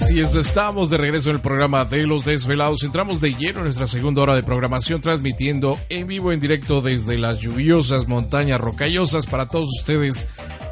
Así es, estamos de regreso en el programa de Los Desvelados. Entramos de lleno en nuestra segunda hora de programación, transmitiendo en vivo, en directo desde las lluviosas montañas rocallosas para todos ustedes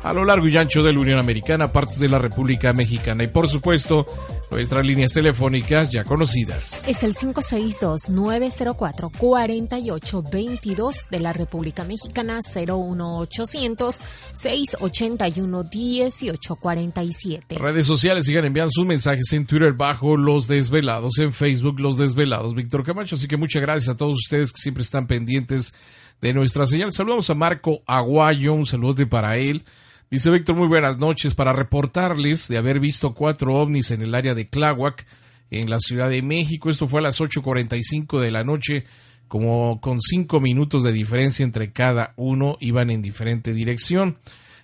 a lo largo y ancho de la Unión Americana, partes de la República Mexicana y por supuesto nuestras líneas telefónicas ya conocidas. Es el 562-904-4822 de la República Mexicana, 01800-681-1847. Redes sociales sigan enviando sus mensajes en Twitter bajo Los Desvelados, en Facebook Los Desvelados, Víctor Camacho. Así que muchas gracias a todos ustedes que siempre están pendientes de nuestra señal. Saludamos a Marco Aguayo, un saludo para él. Dice Víctor, muy buenas noches. Para reportarles de haber visto cuatro ovnis en el área de Tláhuac, en la Ciudad de México. Esto fue a las 8.45 de la noche, como con cinco minutos de diferencia entre cada uno, iban en diferente dirección.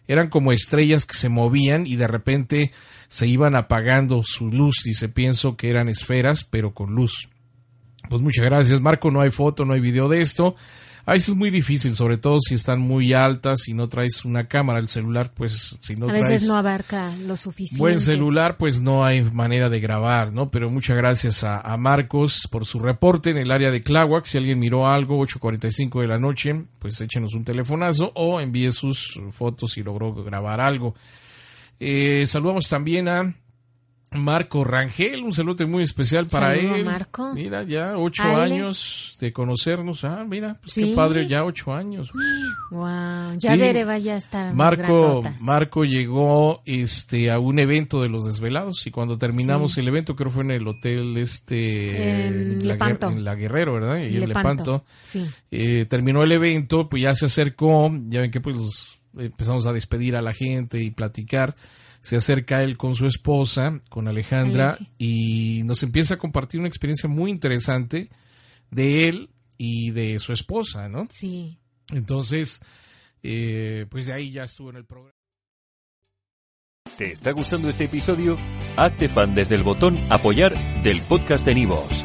Eran como estrellas que se movían y de repente se iban apagando su luz. Dice, pienso que eran esferas, pero con luz. Pues muchas gracias, Marco. No hay foto, no hay video de esto. A veces es muy difícil, sobre todo si están muy altas y no traes una cámara. El celular, pues, si no a traes. veces no abarca lo suficiente. Buen celular, pues no hay manera de grabar, ¿no? Pero muchas gracias a, a Marcos por su reporte en el área de Tláhuac. Si alguien miró algo, 8.45 de la noche, pues échenos un telefonazo o envíe sus fotos si logró grabar algo. Eh, saludamos también a Marco Rangel, un saludo muy especial para Saludo, él. Marco. Mira, ya ocho Ale. años de conocernos. Ah, mira, pues Sí. qué padre, ya ocho años. Wow, ya Sí. Bere vaya a estar más Marco, grandota. Marco llegó este a un evento de los desvelados y cuando terminamos el evento, creo fue en el hotel este En la, Lepanto. En la Guerrero, ¿verdad? Y en Lepanto, Lepanto. sí. Eh, terminó el evento, pues ya se acercó, ya ven que pues los- empezamos a despedir a la gente y platicar. Se acerca él con su esposa, con Alejandra, Ale. y nos empieza a compartir una experiencia muy interesante de él y de su esposa, ¿no? Sí. Entonces, eh, pues de ahí ya estuvo en el programa. ¿Te está gustando este episodio? Hazte fan desde el botón Apoyar del podcast de Nivos.